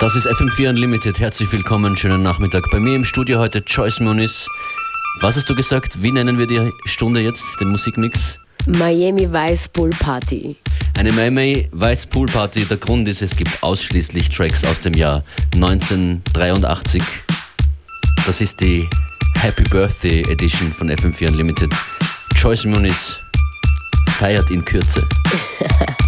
Das ist FM4 Unlimited. Herzlich willkommen, schönen Nachmittag. Bei mir im Studio heute Joyce Muniz. Was hast du gesagt? Wie nennen wir die Stunde jetzt, den Musikmix? Miami Vice Pool Party. Eine Miami Vice Pool Party. Der Grund ist, es gibt ausschließlich Tracks aus dem Jahr 1983. Das ist die Happy Birthday Edition von FM4 Unlimited. Joyce Muniz feiert in Kürze.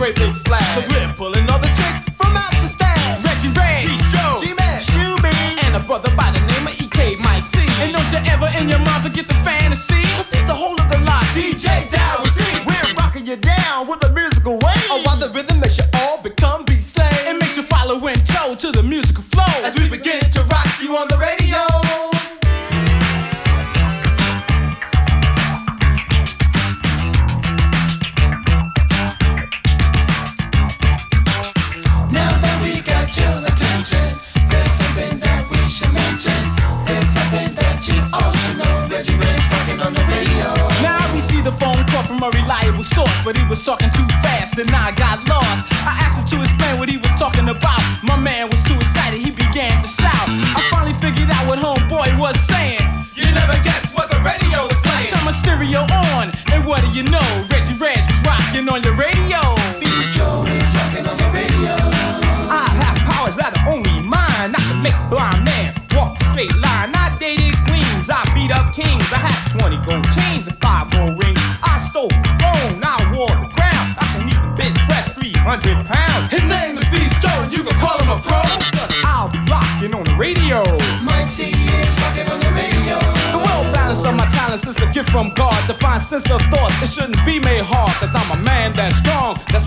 great big splash. Cause we're pulling all the tricks from out the stash. Reggie Ray, Bistro, G-Man, Shoebie, and a brother by the name of EK Mike C. And don't you ever in your mind forget the fantasy. and I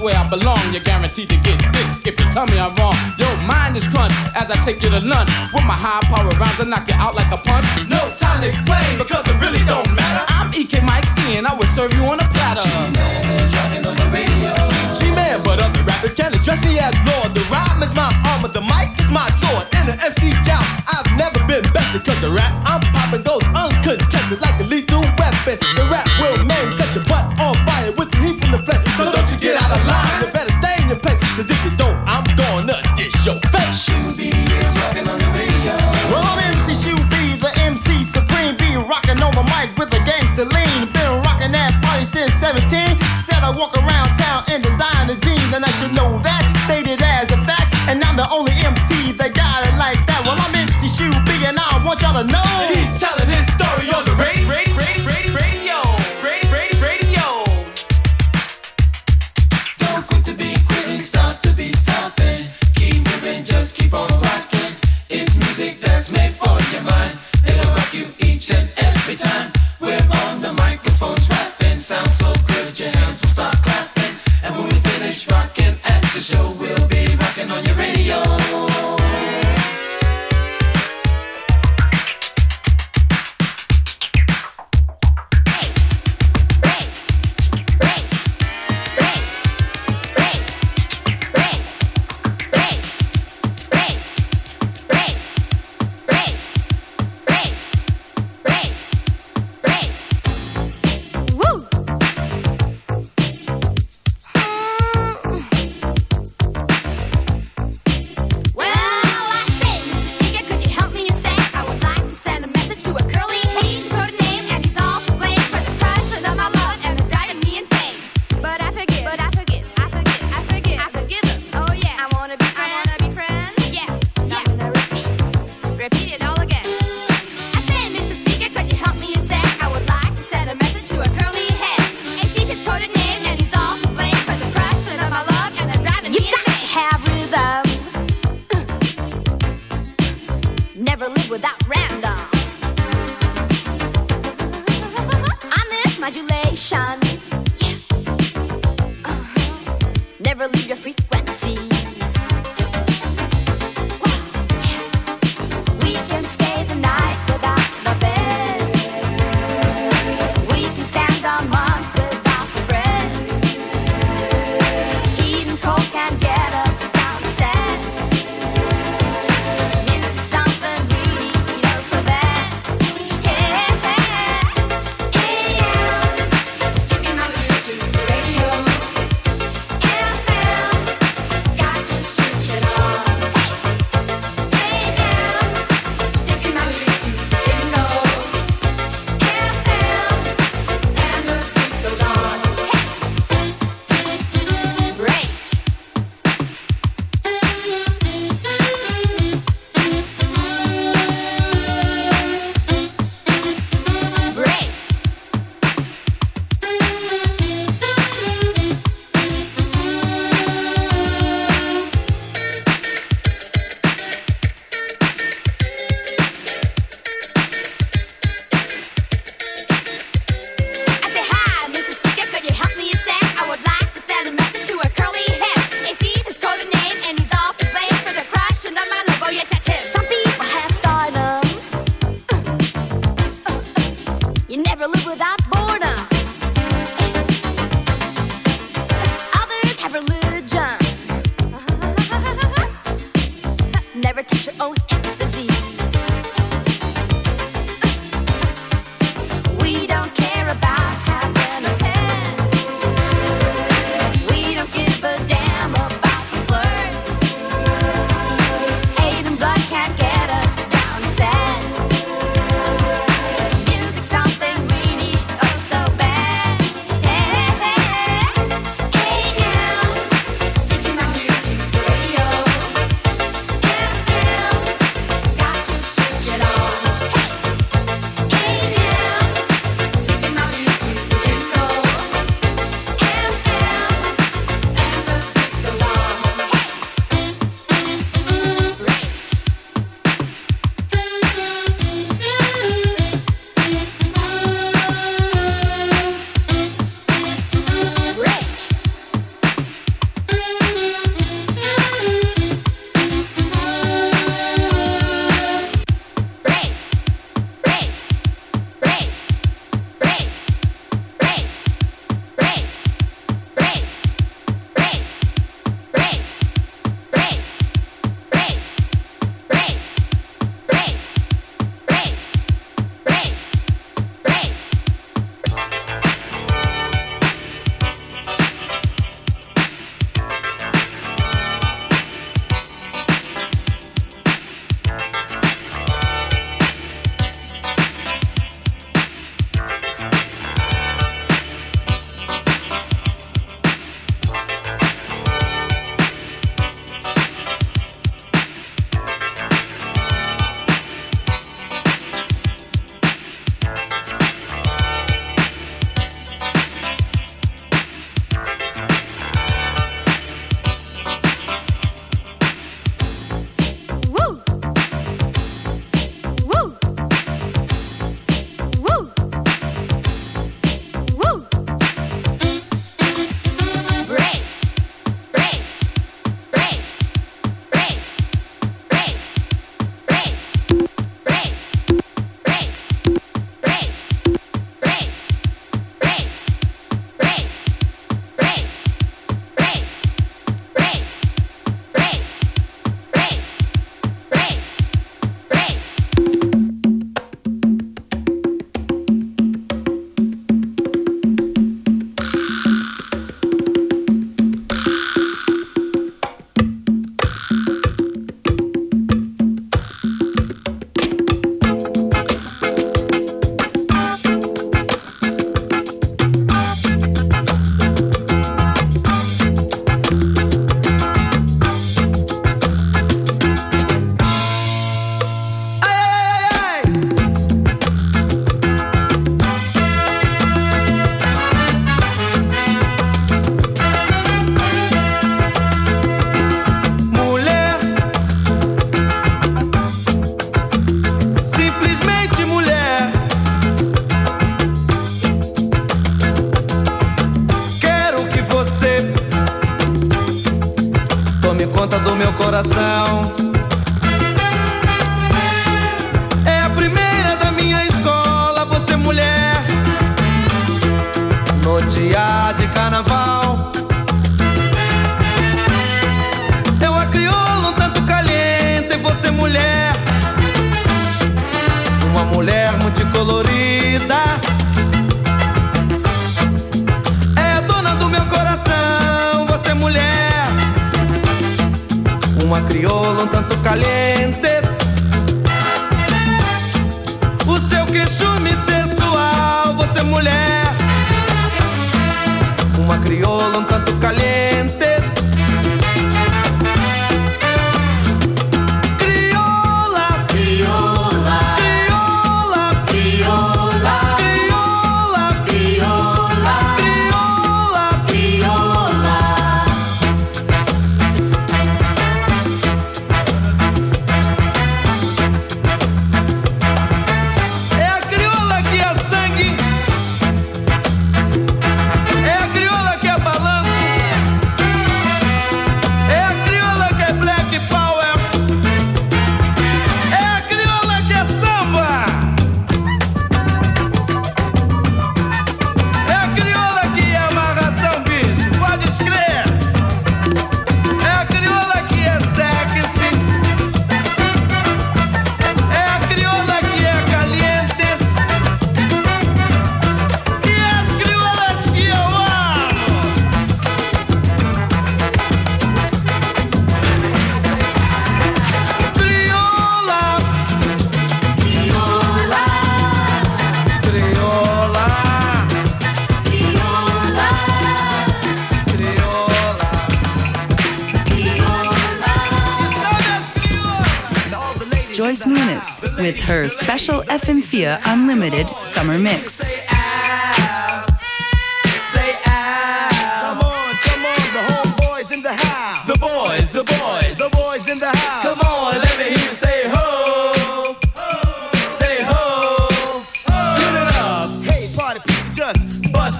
where I belong. You're guaranteed to get this if you tell me I'm wrong. Your mind is crunched as I take you to lunch. With my high power rhymes, I knock you out like a punch. No time to explain because it really don't matter. I'm EK Mike C, and I will serve you on a platter. G-Man is rocking on the radio. G-Man, but other rappers can address me as Lord. The rhyme is my armor, the mic is my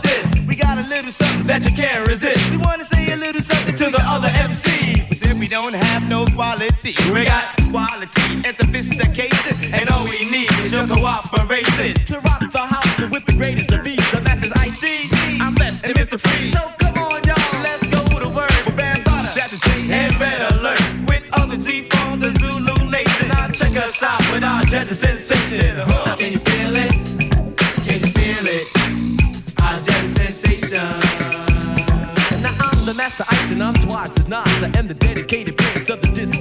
this. We got a little something that you can't resist. we wanna say a little something To the other MCs. We we don't have no quality. We got quality and sophistication. And all we need is your cooperation To rock the house with the greatest of these The masters ID I'm blessed and Mr. Free So come on y'all, let's go to work For Bambaataa, Chapter J and Red Alert With others we form the Zulu Nation Now check us out with our gender sensation huh. Can you feel it? Can you feel it? Our gender sensation now I'm the master ice and I'm twice as nice. I am the dedicated prince of the. As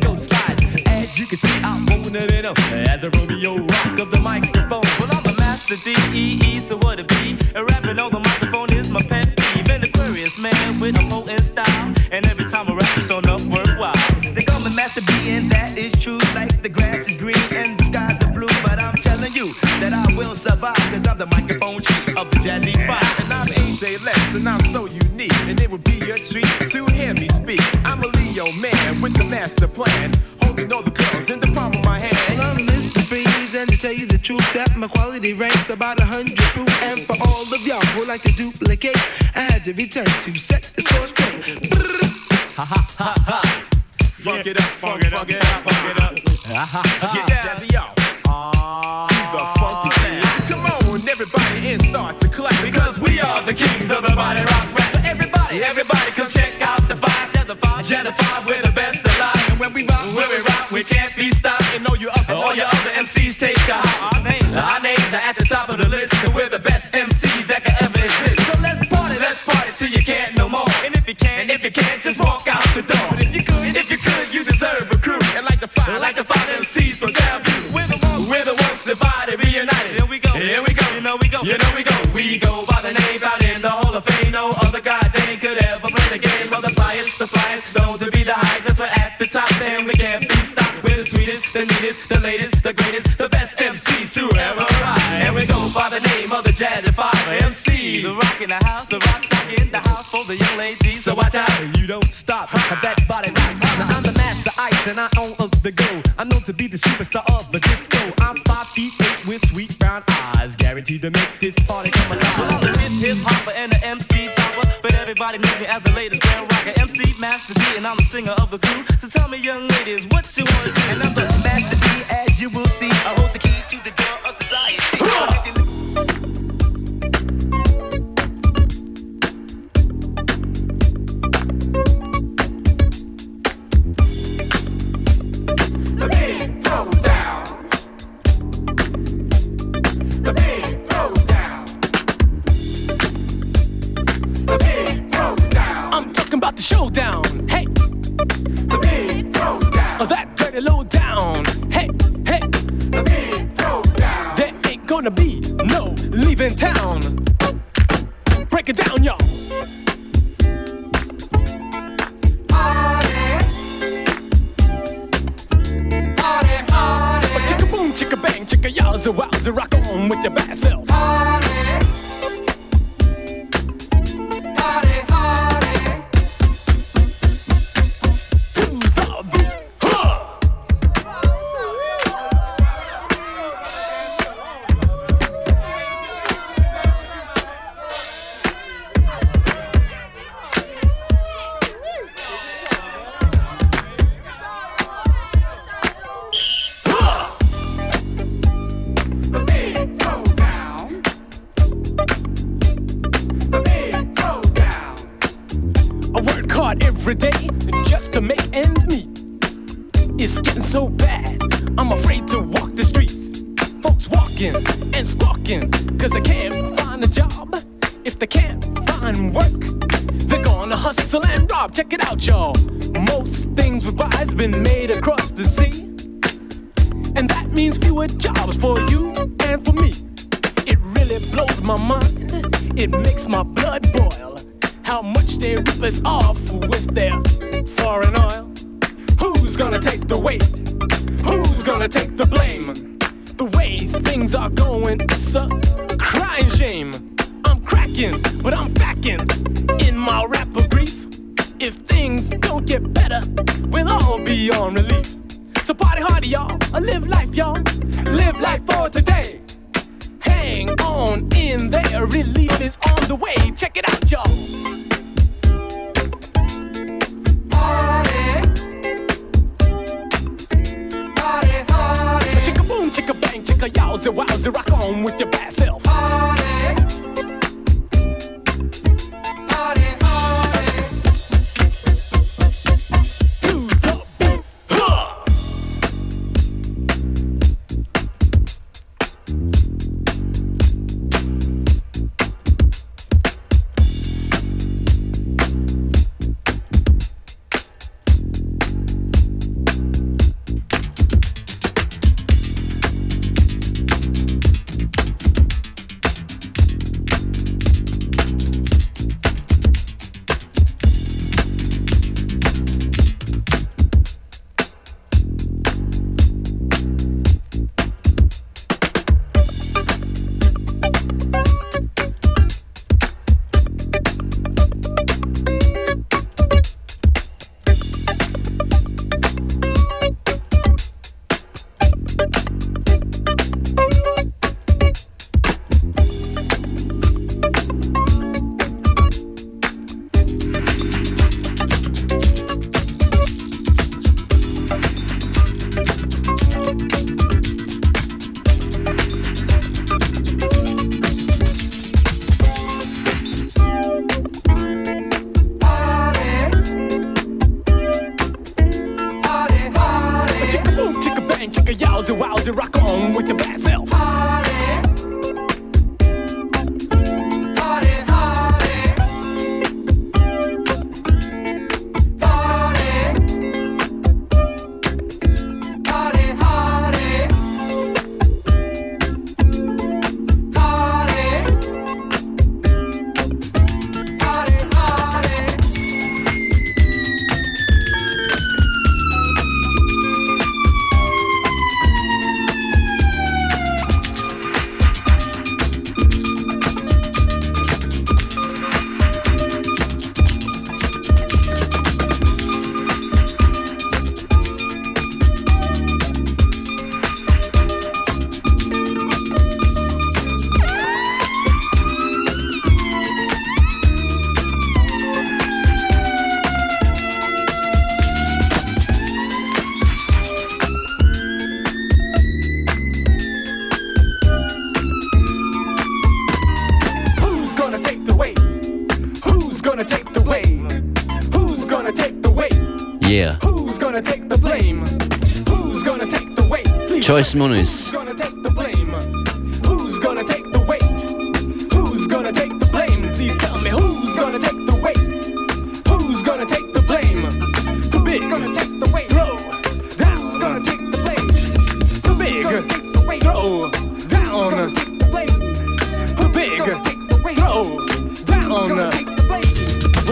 you can see, I'm rolling it up as the Romeo rock of the microphone. Well, I'm the master D-E-E, so what it be? And rapping on the microphone is my pet peeve. An Aquarius man with a potent style. And every time I rap, it's on up worthwhile. They call me Master B, and that is true. Like the grass is green and the skies are blue. But I'm telling you that I will survive, cause I'm the microphone chief of the Jazzy Five. And I'm AJ Lex, and I'm so unique. And it would be a treat to hear me speak. I'm a Leo man with the master plan. And to tell you the truth, that my quality ranks about a hundred proof. And for all of y'all who like to duplicate, I had to return to set the score straight. Ha ha ha ha. Funk it up, funk it up, funk it up, funk it up. Get down take a hop. Our names, our names are at the top of the list. And we're the best MCs that can ever exist. So let's party, let's party till you can't no more. And if you can't, and if you can't, just walk out the door. But if you could, if you could, you deserve a crew. And like the fire, Like the five MCs from Soundview. We're the ones, we're the ones divided, reunited. Here we go, here we go. You know we go, you know we go. We go by the name out in the Hall of Fame. No other goddamn could ever play the game. Well, the flyest, the flyest, known to be the highest. That's what at the top, and we can't be stopped. We're the sweetest, the neatest, the latest, MCs to ever rise. And we go by the name of the Jazzy Five MCs. The rock in the house, the rock shock in the house for the young ladies. So watch out, you don't stop. That body rock. Now I'm the master ice and I own of the go. I'm known to be the superstar of the disco. I'm five feet eight with sweet brown eyes, guaranteed to make this party come alive. Well, I'm the hip hip hopper and the MC topper, but Everybody knows me as the latest grand rocker MC Master D, and I'm the singer of the crew. So tell me, young ladies, what you want to do? And I'm the the showdown. Hey, The big throw down. oh, that dirty low down. Hey, hey, The big throw down. there ain't gonna be no leaving town. Break it down, y'all. Chicka boom, chicka bang, chicka yowza wowza, rock on with your bad self. To cause they can't find a job. If they can't find work, they're gonna hustle and rob. Check it out, y'all. Most things we buy's been made across the sea. And that means fewer jobs for you and for me. It really blows my mind. It makes my blood boil. How much they rip us off with their foreign oil. Who's gonna take the weight? Who's gonna take the blame? A crying shame. I'm cracking,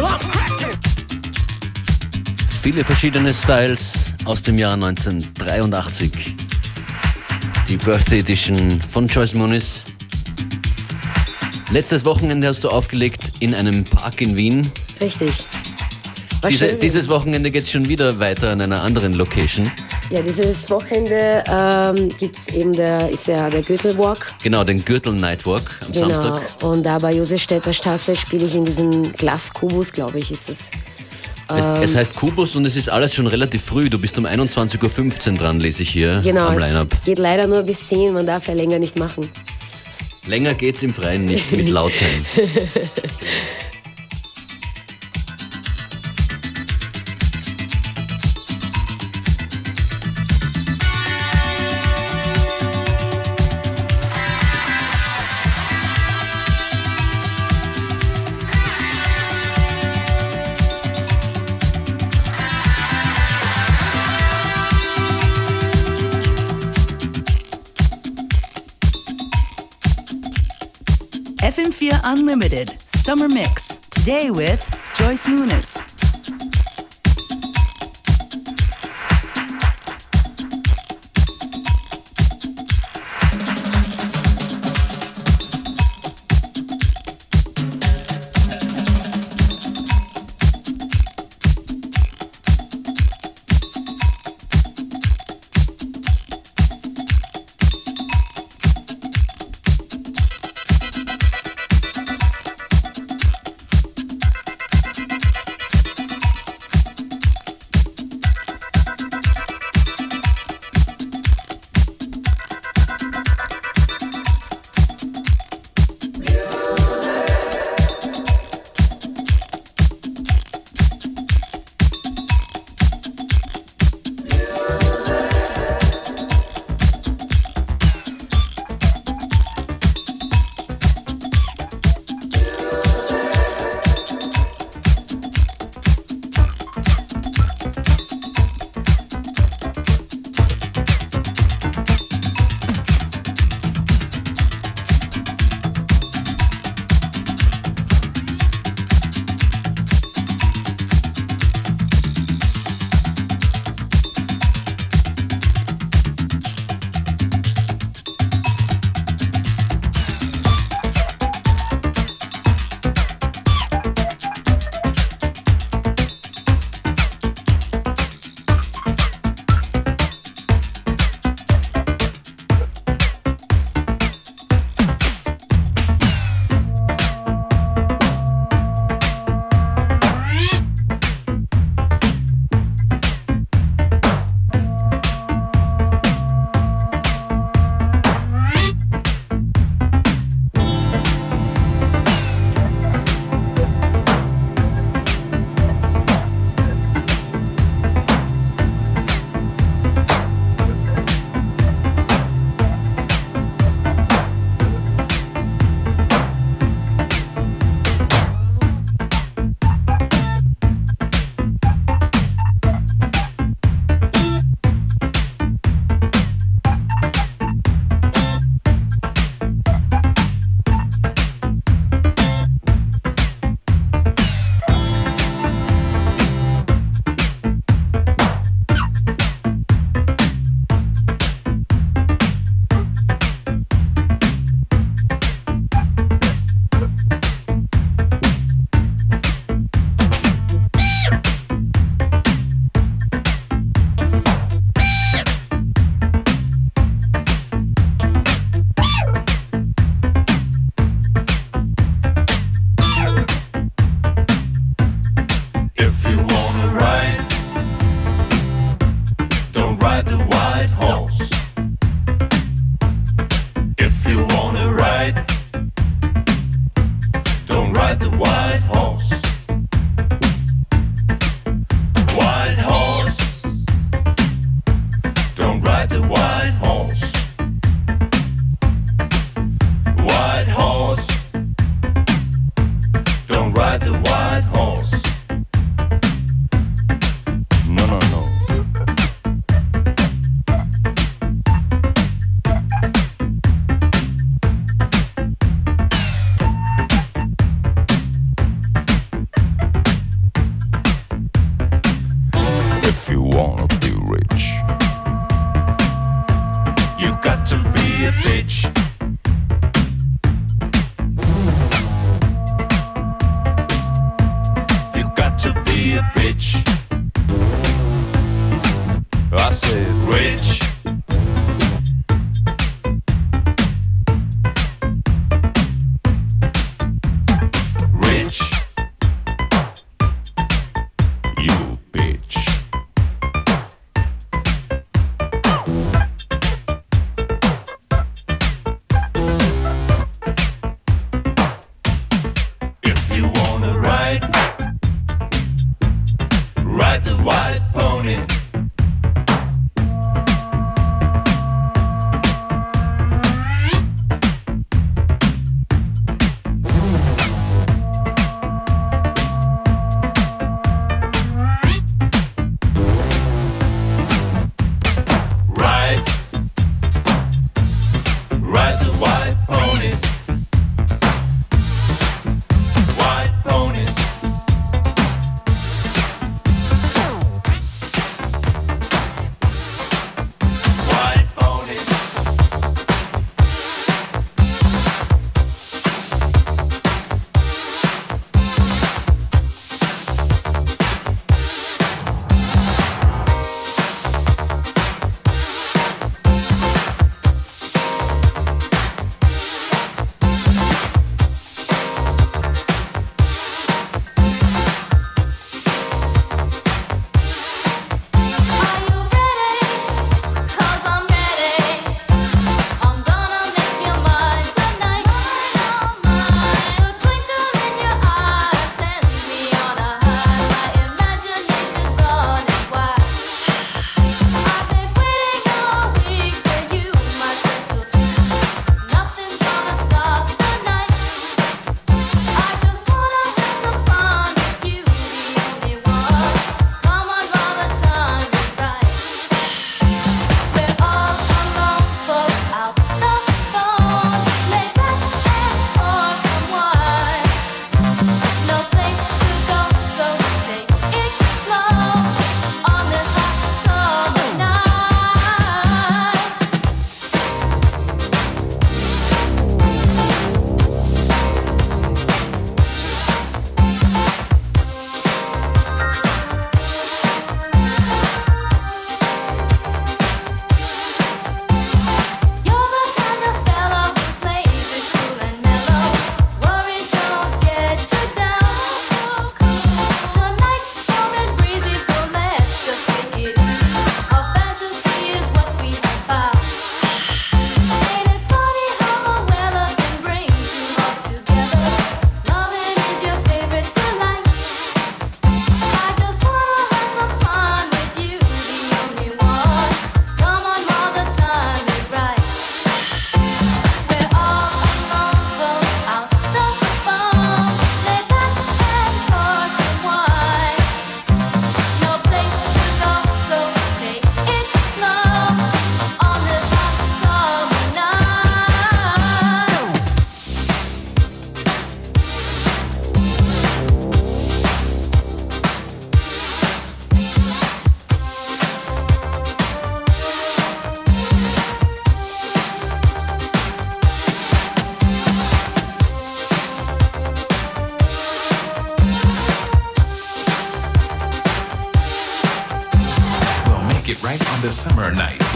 I'm cracking. Viele verschiedene Styles aus dem Jahr 1983. Die Birthday Edition von Joyce Muniz. Letztes Wochenende hast du aufgelegt in einem Park in Wien. Richtig. Diese, dieses Wochenende geht es schon wieder weiter an einer anderen Location. ja, dieses Wochenende ähm, gibt's eben der, ist ja der Gürtelwalk. Genau, den Gürtel Nightwalk am Genau. Samstag. Und da bei Josefstädter Straße spiele ich in diesem Glaskubus, glaube ich, ist es. Es, Ähm. es heißt Kubus und es ist alles schon relativ früh. Du bist um 21.15 Uhr dran, lese ich hier Genau, am Line-Up. geht leider nur bis 10, man darf ja länger nicht machen. Länger geht's im Freien nicht mit laut Unlimited Summer Mix. Today with Joyce Muniz.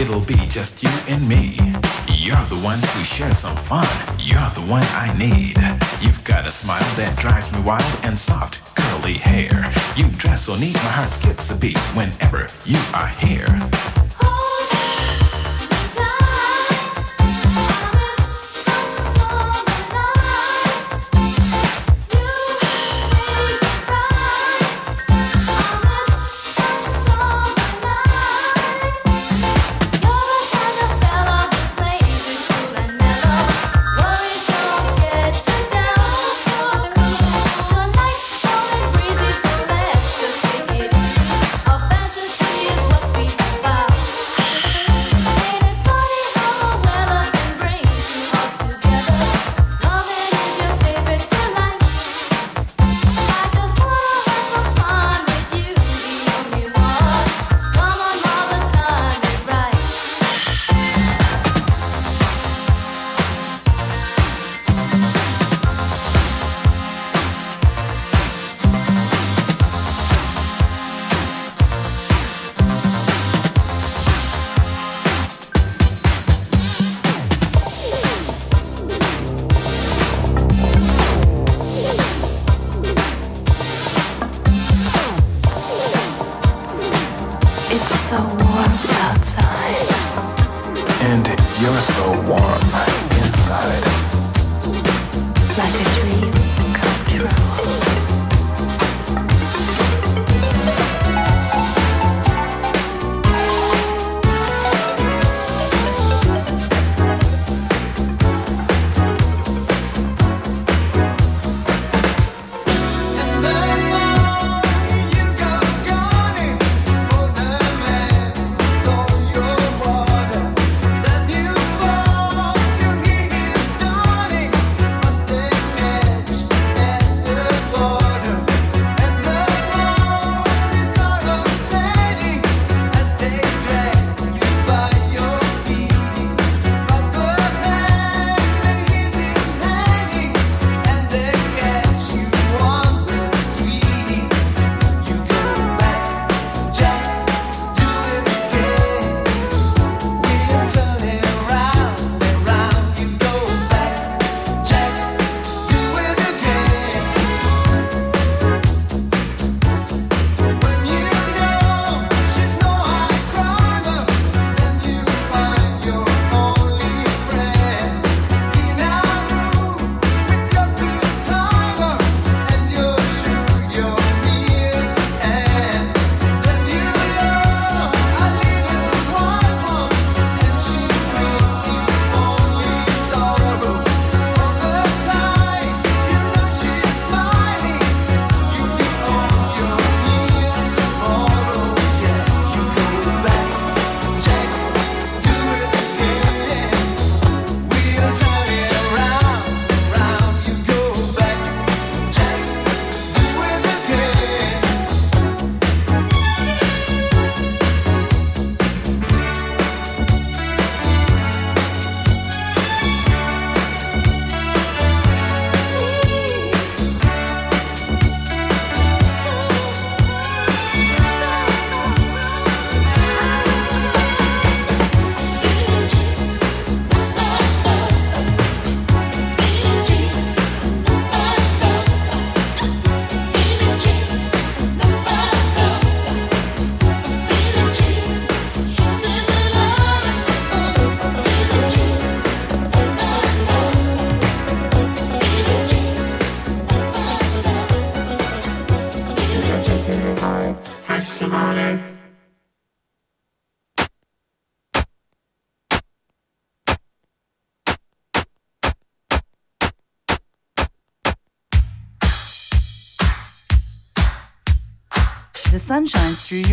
It'll be just you and me. You're the one to share some fun. You're the one I need. You've got a smile that drives me wild and soft, curly hair. You dress so neat, my heart skips a beat whenever you are here.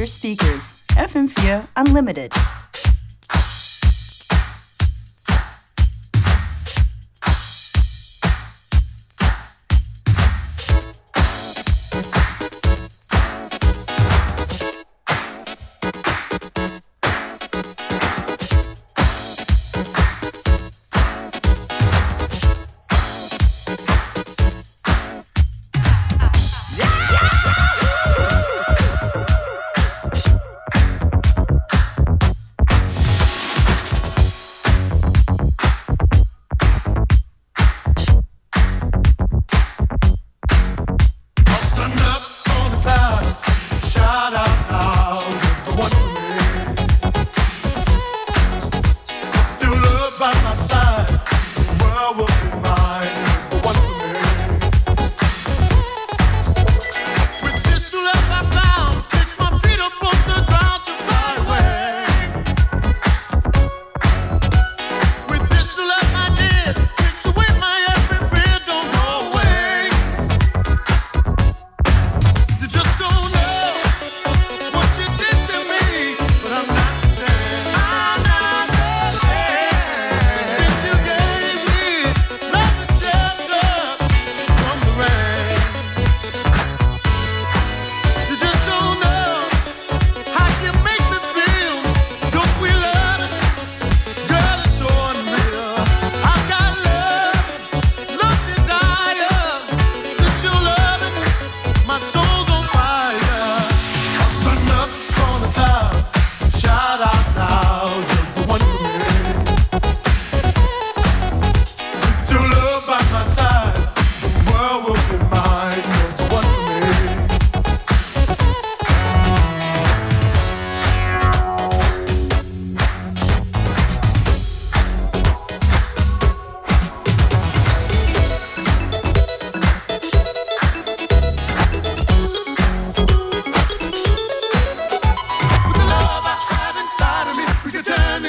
Your speakers. FM4 Unlimited.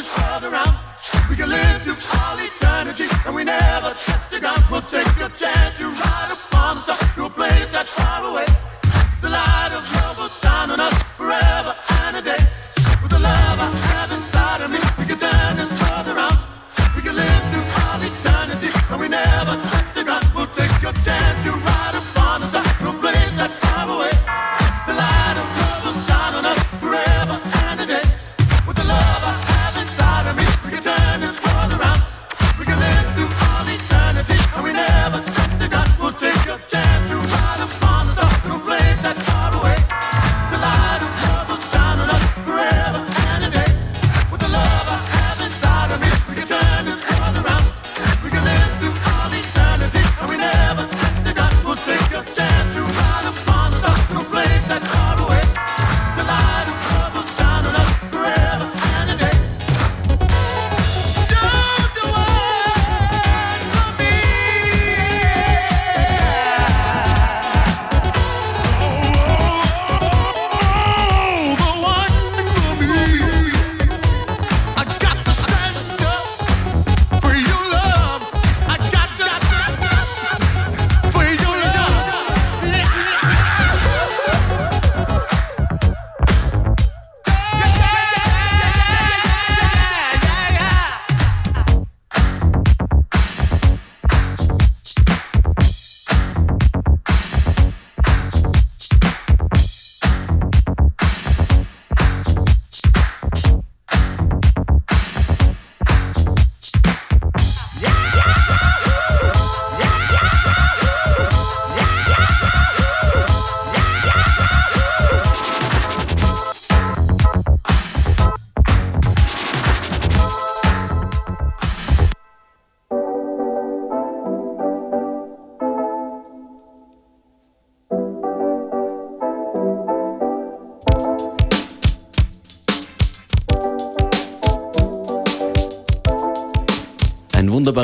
this world around. We can live through all eternity and we never touch the ground. We'll take a chance to ride upon the star to a place that's far away. The light of love will shine on us forever and a day. With the love I have.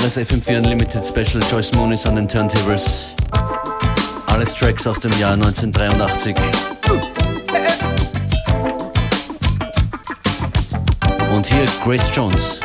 Das FM4 Unlimited Special Joyce Moonies an den Turntables. Alles Tracks aus dem Jahr 1983. Und hier Grace Jones.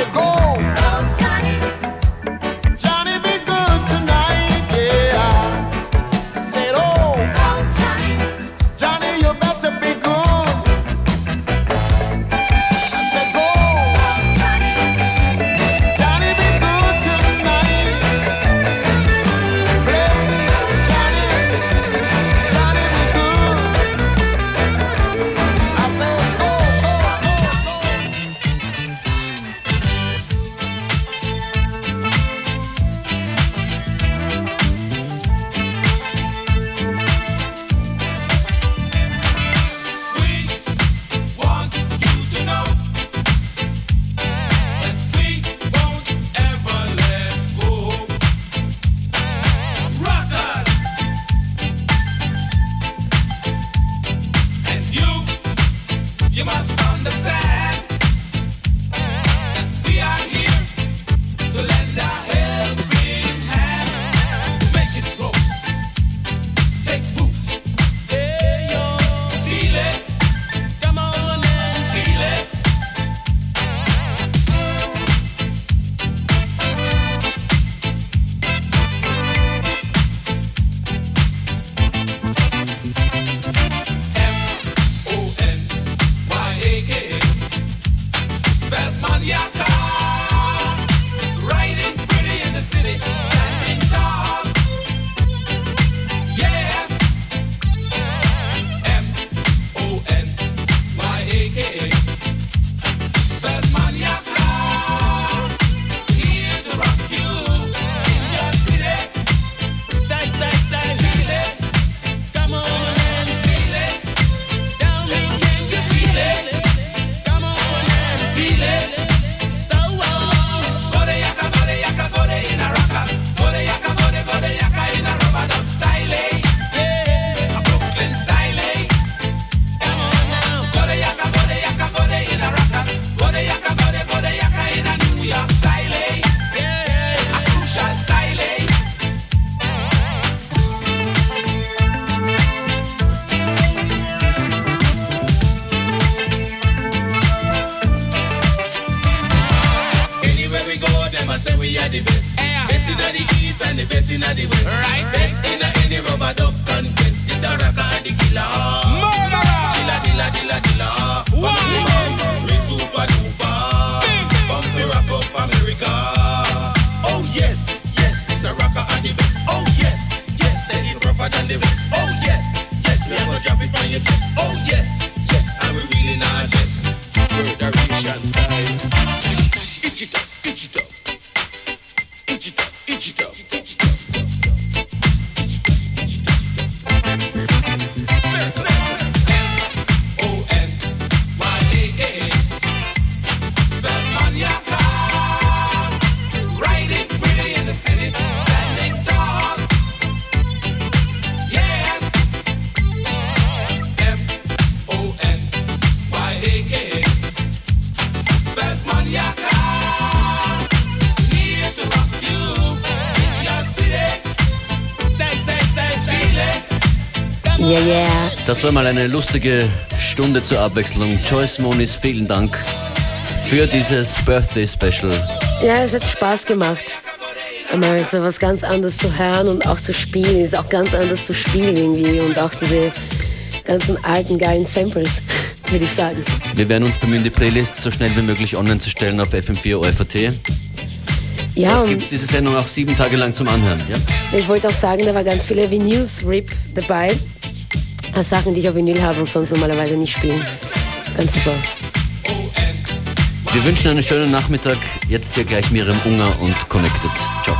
let go. Ja, ja. Das war mal eine lustige Stunde zur Abwechslung. Joyce Moniz, vielen Dank für dieses Birthday Special. Ja, es hat Spaß gemacht. Einmal so was ganz anderes zu hören und auch zu spielen. Ist auch ganz anders zu spielen irgendwie. Und auch diese ganzen alten, geilen Samples, würde ich sagen. Wir werden uns bemühen, die Playlist so schnell wie möglich online zu stellen auf FM4 OFAT. Ja, Dort gibt es diese Sendung auch sieben Tage lang zum Anhören. Ja? ich wollte auch sagen, da war ganz viele Vinyls-Rip dabei. Äh, Sachen, die ich auf Vinyl habe und sonst normalerweise nicht spielen. Ganz super. Wir wünschen einen schönen Nachmittag. Jetzt hier gleich Miriam Unger und Connected. Ciao.